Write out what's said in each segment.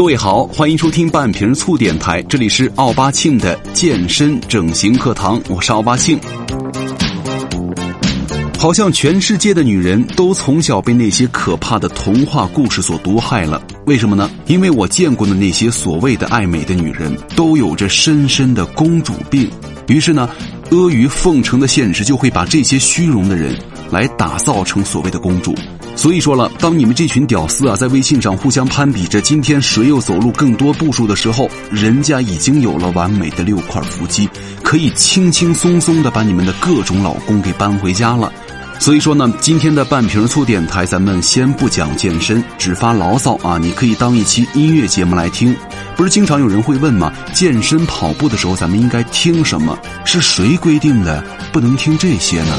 各位好，欢迎收听半瓶醋电台，这里是奥巴庆的健身整形课堂，我是奥巴庆。好像全世界的女人都从小被那些可怕的童话故事所毒害了，为什么呢？因为我见过的那些所谓的爱美的女人，都有着深深的公主病。于是呢，阿谀奉承的现实就会把这些虚荣的人来打造成所谓的公主。所以说了，当你们这群屌丝啊在微信上互相攀比着今天谁又走路更多步数的时候，人家已经有了完美的六块腹肌，可以轻轻松松的把你们的各种老公给搬回家了。所以说呢，今天的半瓶醋电台，咱们先不讲健身，只发牢骚啊！你可以当一期音乐节目来听。不是经常有人会问吗？健身跑步的时候，咱们应该听什么？是谁规定的不能听这些呢？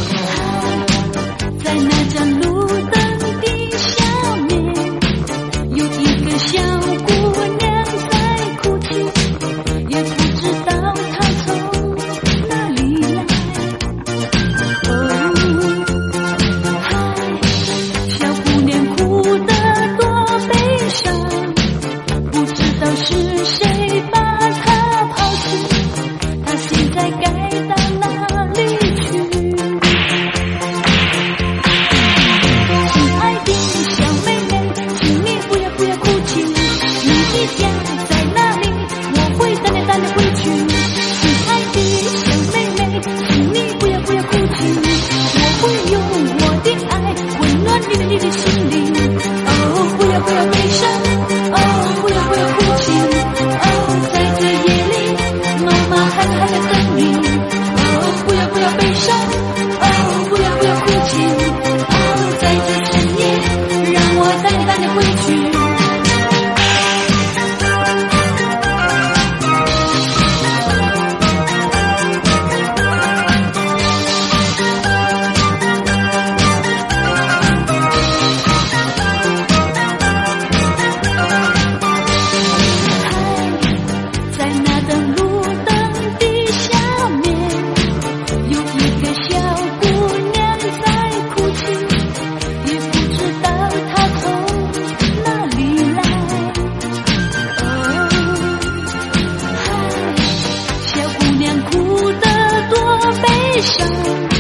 Station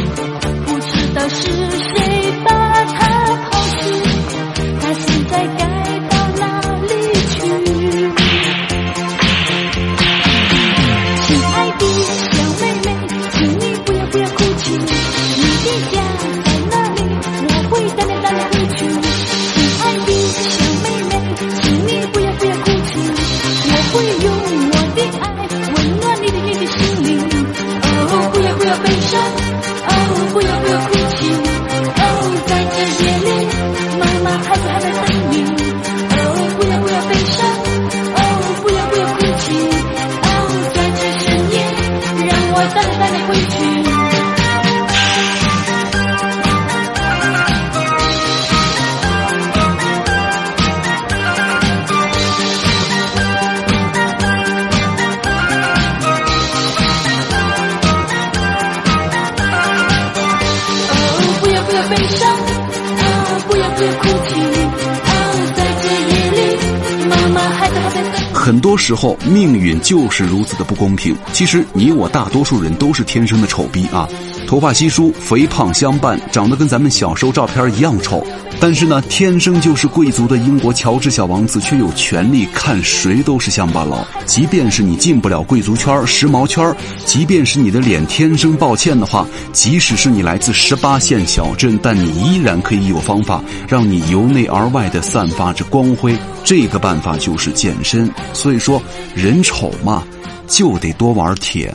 悲伤很多时候，命运就是如此的不公平。其实，你我大多数人都是天生的丑逼啊，头发稀疏，肥胖相伴，长得跟咱们小时候照片一样丑。但是呢，天生就是贵族的英国乔治小王子却有权利看谁都是乡巴佬。即便是你进不了贵族圈、时髦圈，即便是你的脸天生抱歉的话，即使是你来自十八线小镇，但你依然可以有方法让你由内而外的散发着光辉。这个办法就是健身。所以说，人丑嘛，就得多玩铁。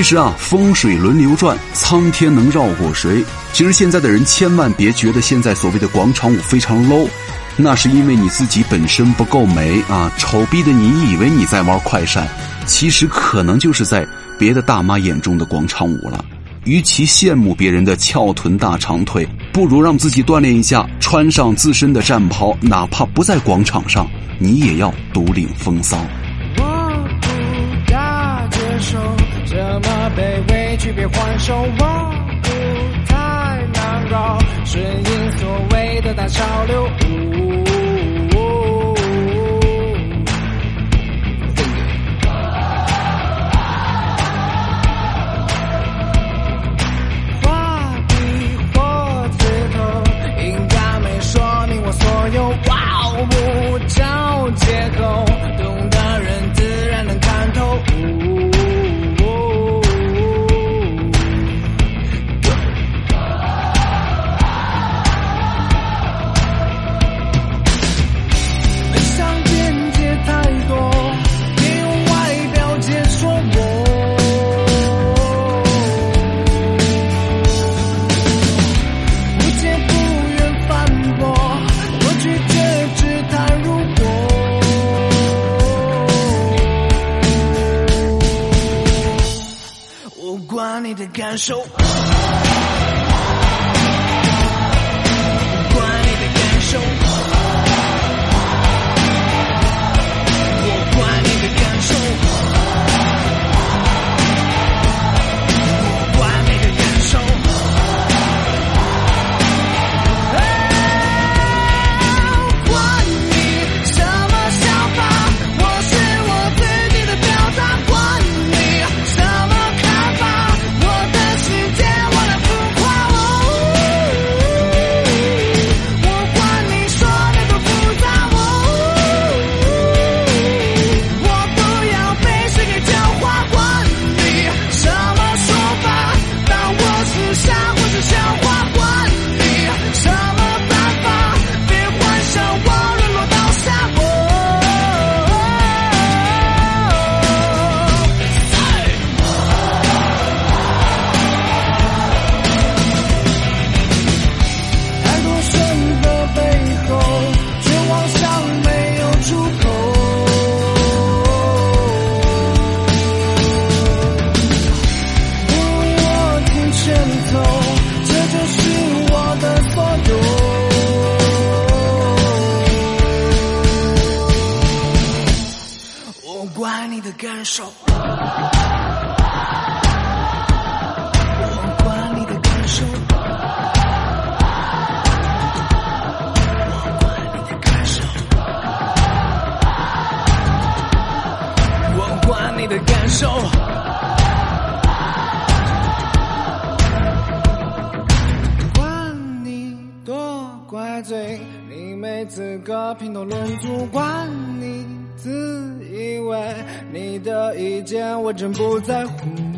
其实啊风水轮流转苍天能绕过谁？其实现在的人千万别觉得现在所谓的广场舞非常 low 那是因为你自己本身不够美啊丑逼的你以为你在玩快闪。其实可能就是在别的大妈眼中的广场舞了。与其羡慕别人的翘臀大长腿不如让自己锻炼一下穿上自身的战袍哪怕不在广场上你也要独领风骚。那么卑微，区别还手，我不太难搞，顺应所谓的大潮流。感受。资格评头论足。管你自以为你的意见我真不在乎。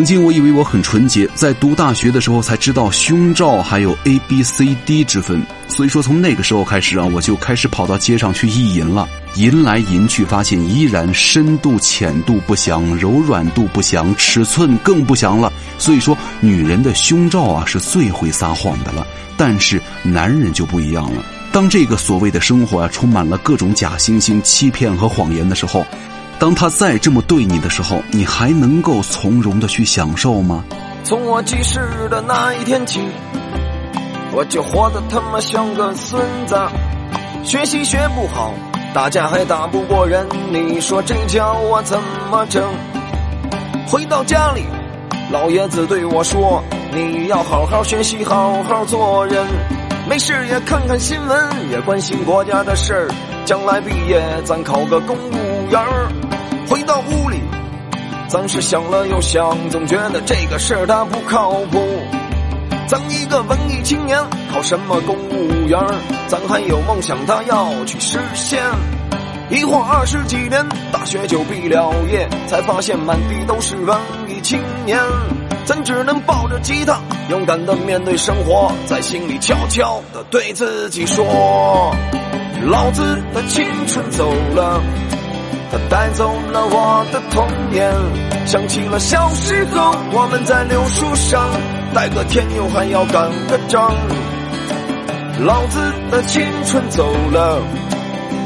曾经我以为我很纯洁，在读大学的时候才知道胸罩还有 A B C D 之分。所以说从那个时候开始啊，我就开始跑到街上去意淫了，淫来淫去，发现依然深度浅度不详，柔软度不详，尺寸更不详了。所以说女人的胸罩啊是最会撒谎的了，但是男人就不一样了。当这个所谓的生活啊充满了各种假惺惺、欺骗和谎言的时候，当他再这么对你的时候，你还能够从容的去享受吗？从我记事的那一天起，我就活得他妈像个孙子，学习学不好，打架还打不过人，你说这叫我怎么整？回到家里，老爷子对我说：“你要好好学习，好好做人，没事也看看新闻，也关心国家的事儿，将来毕业咱考个公务员儿。”回到屋里。咱是想了又想，总觉得这个事儿它不靠谱。咱一个文艺青年，考什么公务员？咱还有梦想，他要去实现。一晃二十几年，大学就毕了业，才发现满地都是文艺青年。咱只能抱着吉他，勇敢的面对生活，在心里悄悄的对自己说：老子的青春走了。他带走了我的童年，想起了小时候我们在柳树上逮个天牛，还要赶个仗。老子的青春走了，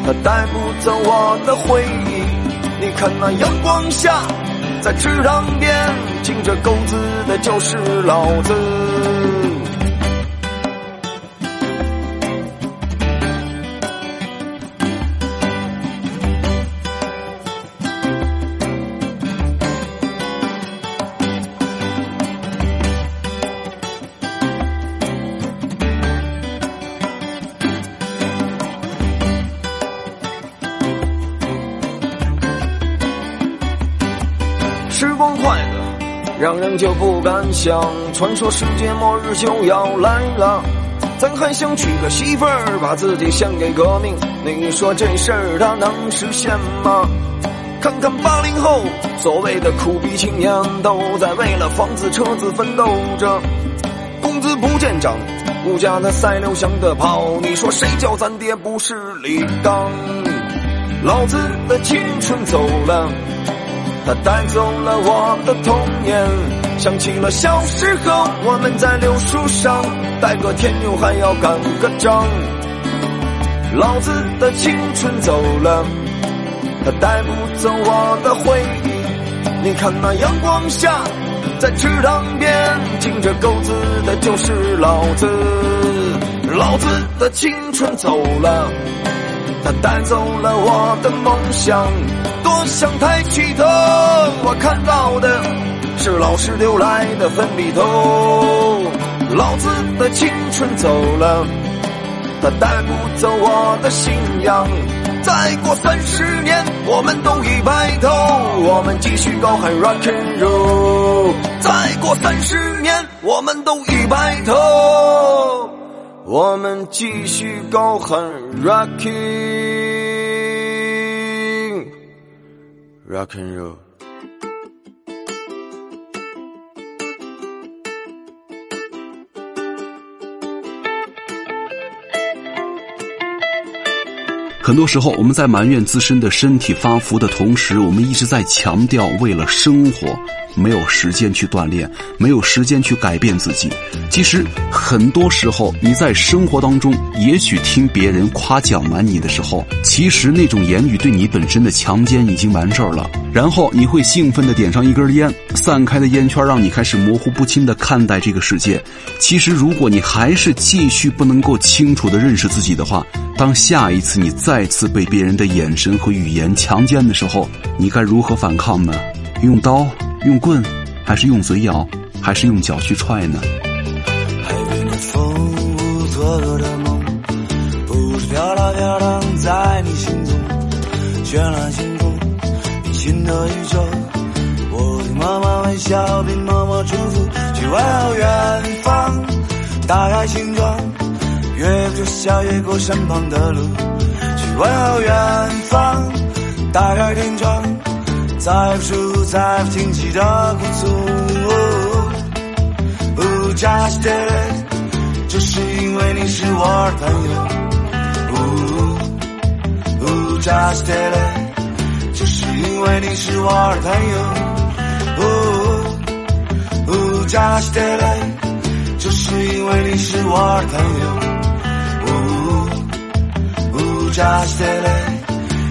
他带不走我的回忆。你看那阳光下，在池塘边敬着狗子的就是老子。时光快乐让人就不敢想，传说世界末日就要来了，咱还想娶个媳妇儿，把自己献给革命，你说这事儿它能实现吗？看看八零后，所谓的苦逼青年，都在为了房子车子奋斗着，工资不见涨，物价那赛流翔的跑，你说谁叫咱爹不是李刚？老子的青春走了。他带走了我的童年，想起了小时候我们在柳树上带个天牛，还要赶个仗。老子的青春走了，他带不走我的回忆。你看那阳光下，在池塘边敬着狗子的就是老子。老子的青春走了。他带走了我的梦想。多想抬起头，我看到的是老师留来的粉笔头。老子的青春走了，他带不走我的信仰。再过三十年，我们都已白头，我们继续高喊 rock and roll。再过三十年，我们都已白头，我们继续高喊 rock rock and roll。很多时候，我们在埋怨自身的身体发福的同时，我们一直在强调为了生活，没有时间去锻炼，没有时间去改变自己。其实，很多时候你在生活当中，也许听别人夸奖完你的时候，其实那种言语对你本身的强奸已经完事儿了。然后你会兴奋地点上一根烟，散开的烟圈让你开始模糊不清地看待这个世界。其实，如果你还是继续不能够清楚地认识自己的话，当下一次你再再次被别人的眼神和语言强奸的时候，你该如何反抗呢？用刀、用棍，还是用嘴咬，还是用脚去踹呢？海边的风，无做的梦，不是飘荡飘荡在你心中，绚烂星空，平行的宇宙。我对妈妈微笑，并默默祝福，去问候远方，打开心窗，越过小越过身旁的路，去问候远方，打开天窗，再不数再不清晰的鼓足。哦，just did it，这是因为你是我的朋友。哦哦，just did it，这是因为你是我的朋友。哦哦，just did it，这是因为你是我的朋友。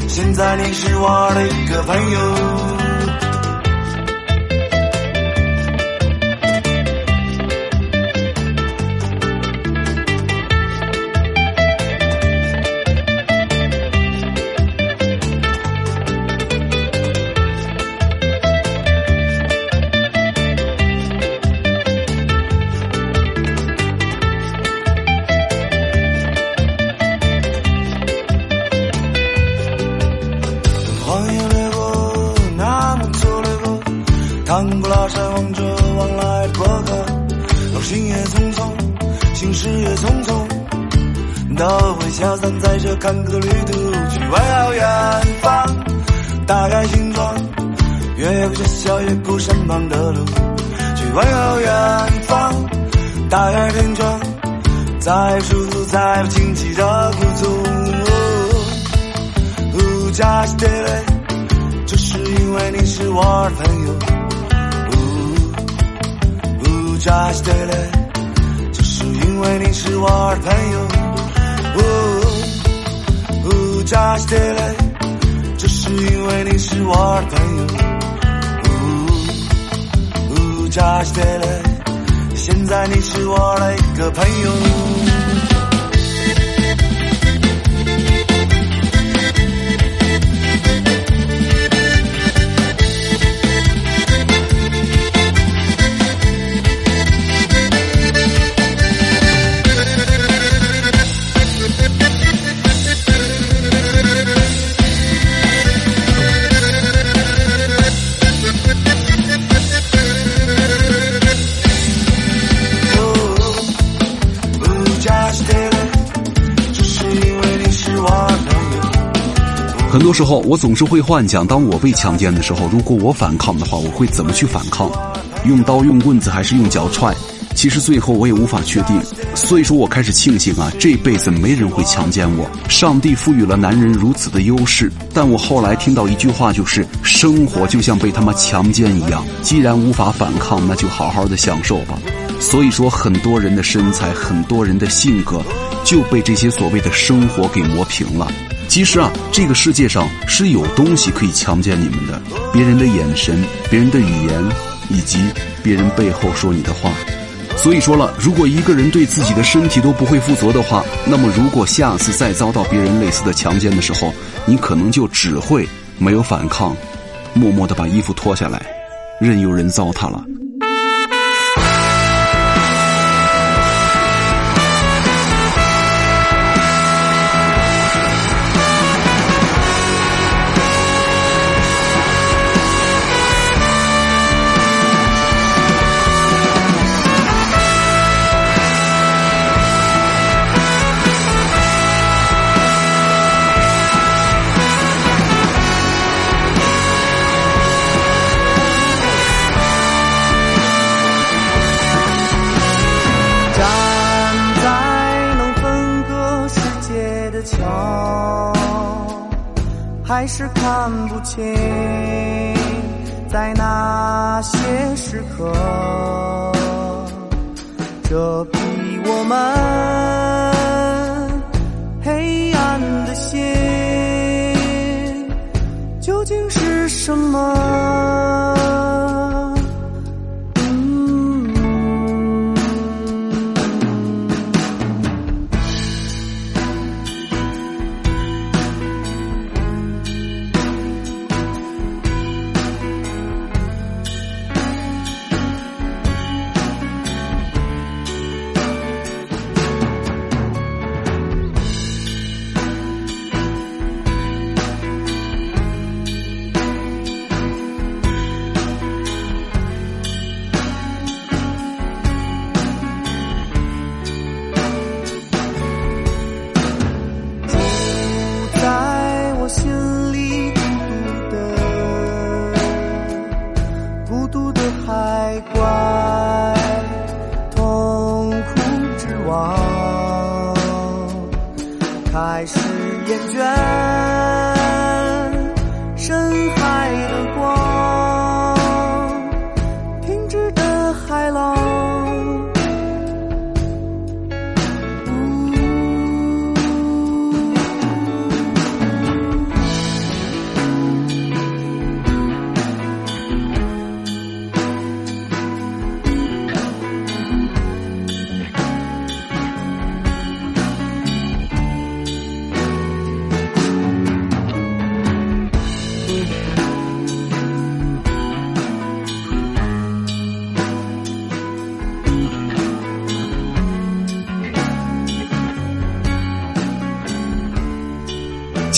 现在你是我的一个朋友。散在这坎坷的旅途。去问候远方，打开心窗，越过这小越过身旁的路。去问候远方，打开天窗，再舒服，再不清晰的鼓足。哦，just did it，这是因为你是我的朋友。哦，just did it，这是因为你是我的朋友。哦，just did it，这是因为你是我的朋友。哦，just did it，现在你是我的一个朋友。很多时候，我总是会幻想，当我被强奸的时候，如果我反抗的话，我会怎么去反抗？用刀、用棍子，还是用脚踹？其实最后我也无法确定。所以说我开始庆幸啊，这辈子没人会强奸我。上帝赋予了男人如此的优势，但我后来听到一句话，就是生活就像被他妈强奸一样。既然无法反抗，那就好好的享受吧。所以说，很多人的身材，很多人的性格，就被这些所谓的生活给磨平了。其实啊，这个世界上是有东西可以强奸你们的，别人的眼神，别人的语言，以及别人背后说你的话。所以说了，如果一个人对自己的身体都不会负责的话，那么如果下次再遭到别人类似的强奸的时候，你可能就只会没有反抗，默默的把衣服脱下来，任由人糟蹋了。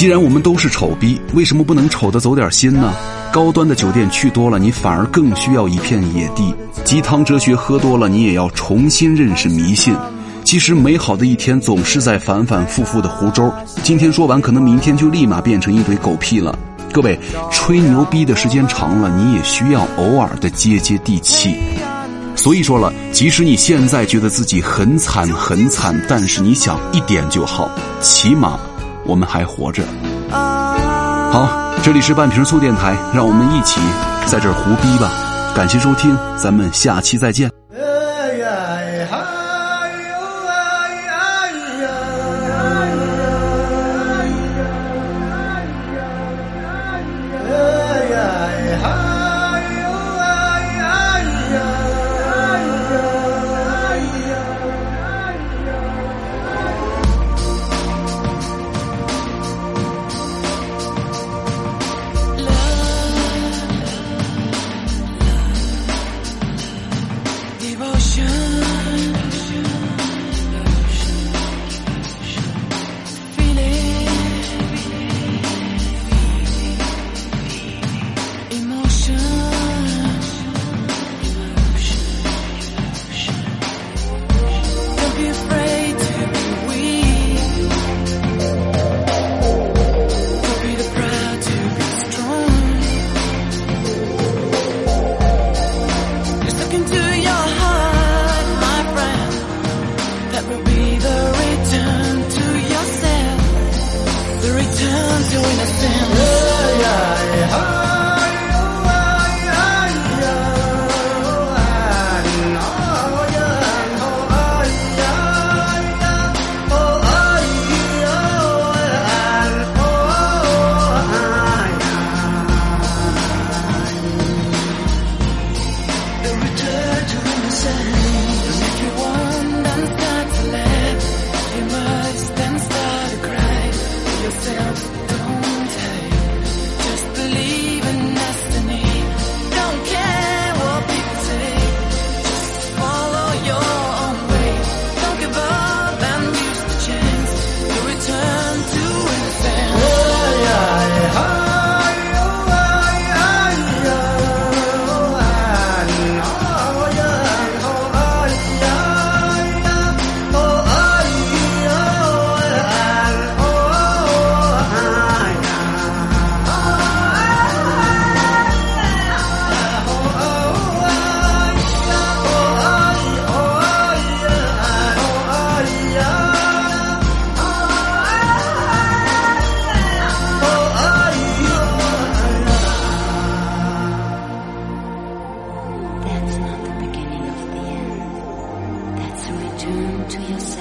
既然我们都是丑逼，为什么不能丑的走点心呢？高端的酒店去多了，你反而更需要一片野地；鸡汤哲学喝多了，你也要重新认识迷信。其实美好的一天总是在反反复复的湖州，今天说完，可能明天就立马变成一堆狗屁了。各位，吹牛逼的时间长了，你也需要偶尔的接接地气。所以说了，即使你现在觉得自己很惨很惨，但是你想一点就好，起码我们还活着。好，这里是半瓶醋电台，让我们一起在这儿胡逼吧。感谢收听，咱们下期再见。to yourself.